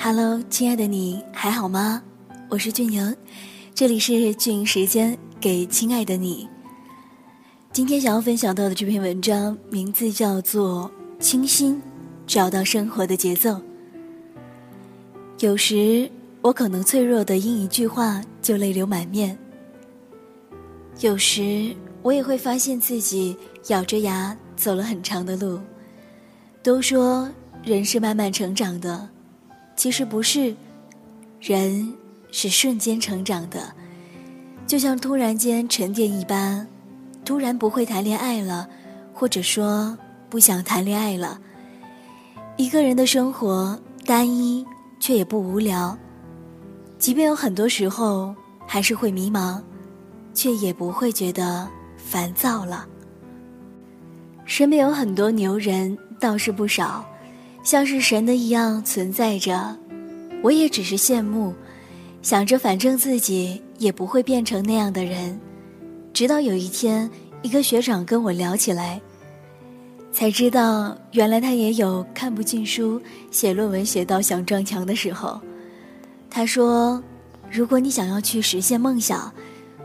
Hello，亲爱的你还好吗？我是俊莹，这里是俊莹时间，给亲爱的你。今天想要分享到的这篇文章名字叫做《清新，找到生活的节奏》。有时我可能脆弱的因一句话就泪流满面，有时我也会发现自己咬着牙走了很长的路。都说人是慢慢成长的。其实不是，人是瞬间成长的，就像突然间沉淀一般，突然不会谈恋爱了，或者说不想谈恋爱了。一个人的生活单一，却也不无聊，即便有很多时候还是会迷茫，却也不会觉得烦躁了。身边有很多牛人，倒是不少。像是神的一样存在着，我也只是羡慕，想着反正自己也不会变成那样的人。直到有一天，一个学长跟我聊起来，才知道原来他也有看不进书、写论文写到想撞墙的时候。他说：“如果你想要去实现梦想，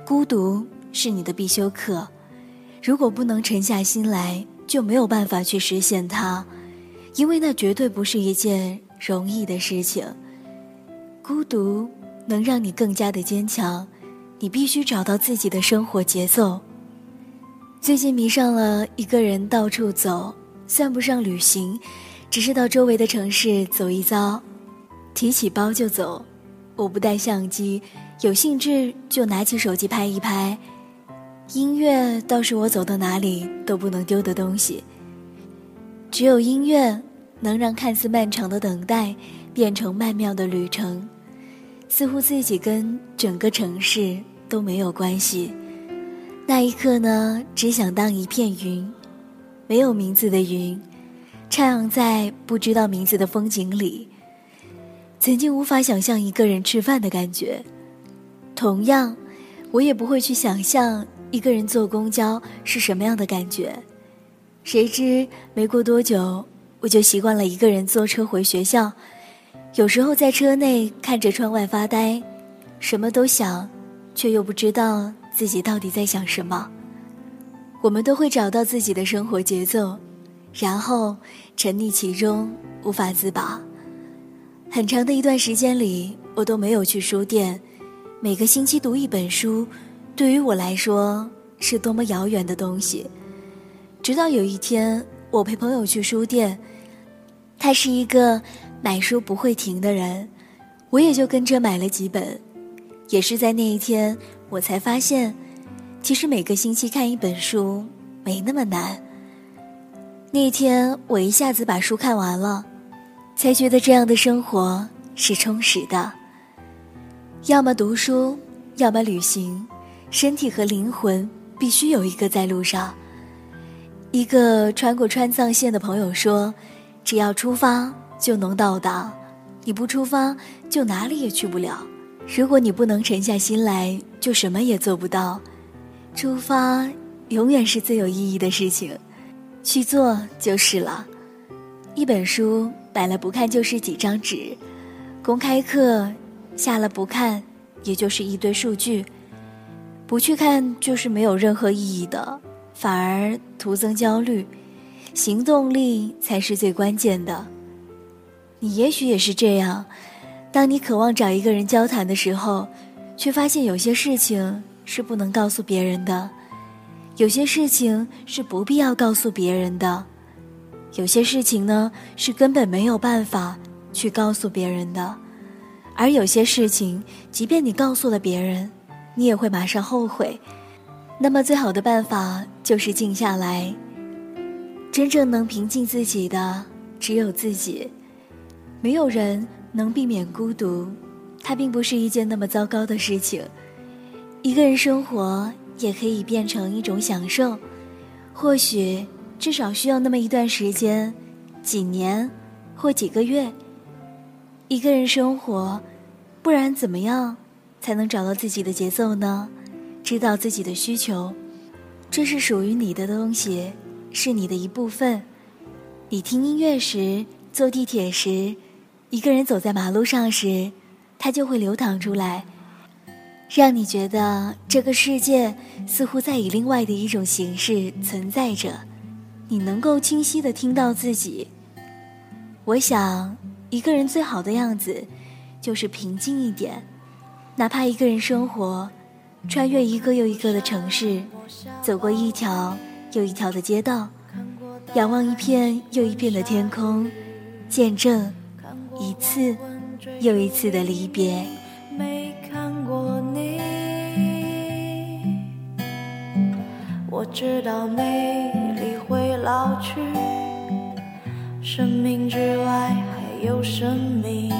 孤独是你的必修课。如果不能沉下心来，就没有办法去实现它。”因为那绝对不是一件容易的事情。孤独能让你更加的坚强，你必须找到自己的生活节奏。最近迷上了一个人到处走，算不上旅行，只是到周围的城市走一遭，提起包就走。我不带相机，有兴致就拿起手机拍一拍。音乐倒是我走到哪里都不能丢的东西。只有音乐能让看似漫长的等待变成曼妙的旅程，似乎自己跟整个城市都没有关系。那一刻呢，只想当一片云，没有名字的云，徜徉在不知道名字的风景里。曾经无法想象一个人吃饭的感觉，同样，我也不会去想象一个人坐公交是什么样的感觉。谁知没过多久，我就习惯了一个人坐车回学校。有时候在车内看着窗外发呆，什么都想，却又不知道自己到底在想什么。我们都会找到自己的生活节奏，然后沉溺其中无法自拔。很长的一段时间里，我都没有去书店。每个星期读一本书，对于我来说是多么遥远的东西。直到有一天，我陪朋友去书店，他是一个买书不会停的人，我也就跟着买了几本。也是在那一天，我才发现，其实每个星期看一本书没那么难。那一天我一下子把书看完了，才觉得这样的生活是充实的。要么读书，要么旅行，身体和灵魂必须有一个在路上。一个穿过川藏线的朋友说：“只要出发就能到达，你不出发就哪里也去不了。如果你不能沉下心来，就什么也做不到。出发永远是最有意义的事情，去做就是了。一本书买了不看就是几张纸，公开课下了不看，也就是一堆数据。不去看就是没有任何意义的。”反而徒增焦虑，行动力才是最关键的。你也许也是这样，当你渴望找一个人交谈的时候，却发现有些事情是不能告诉别人的，有些事情是不必要告诉别人的，有些事情呢是根本没有办法去告诉别人的，而有些事情，即便你告诉了别人，你也会马上后悔。那么，最好的办法就是静下来。真正能平静自己的只有自己，没有人能避免孤独，它并不是一件那么糟糕的事情。一个人生活也可以变成一种享受，或许至少需要那么一段时间，几年或几个月。一个人生活，不然怎么样才能找到自己的节奏呢？知道自己的需求，这是属于你的东西，是你的一部分。你听音乐时，坐地铁时，一个人走在马路上时，它就会流淌出来，让你觉得这个世界似乎在以另外的一种形式存在着。你能够清晰的听到自己。我想，一个人最好的样子，就是平静一点，哪怕一个人生活，穿越一个又一个的城市，走过一条又一条的街道，仰望一片又一片的天空，见证。一次又一次的离别。没看过你，我知道美丽会老去，生命之外还有生命。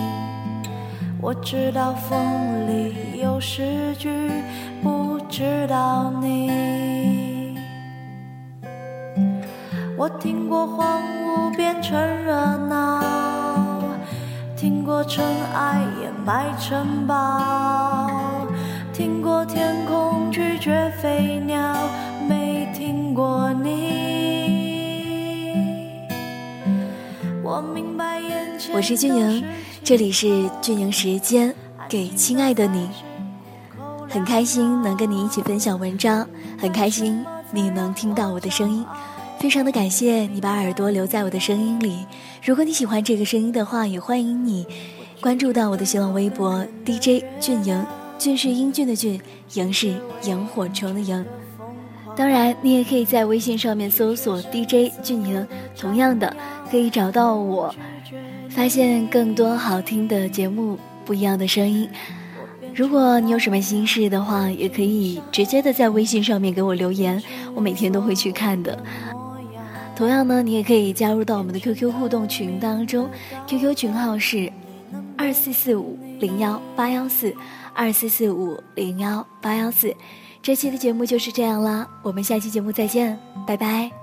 我知道风里有诗句，不知道你。我听过荒芜变成热闹。听过尘埃掩埋城堡，听过天空拒绝飞鸟，没听过你。我明白眼前。我是俊莹，这里是俊莹时间，给亲爱的你。很开心能跟你一起分享文章，很开心你能听到我的声音。非常的感谢你把耳朵留在我的声音里。如果你喜欢这个声音的话，也欢迎你关注到我的新浪微博 DJ 俊莹，俊是英俊的俊，莹是萤火虫的萤。当然，你也可以在微信上面搜索 DJ 俊宁，同样的可以找到我，发现更多好听的节目，不一样的声音。如果你有什么心事的话，也可以直接的在微信上面给我留言，我每天都会去看的。同样呢，你也可以加入到我们的 QQ 互动群当中，QQ 群号是二四四五零幺八幺四二四四五零幺八幺四。这期的节目就是这样啦，我们下期节目再见，拜拜。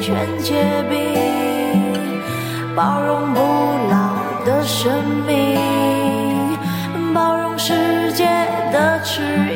全结冰，包容不老的生命，包容世界的迟疑，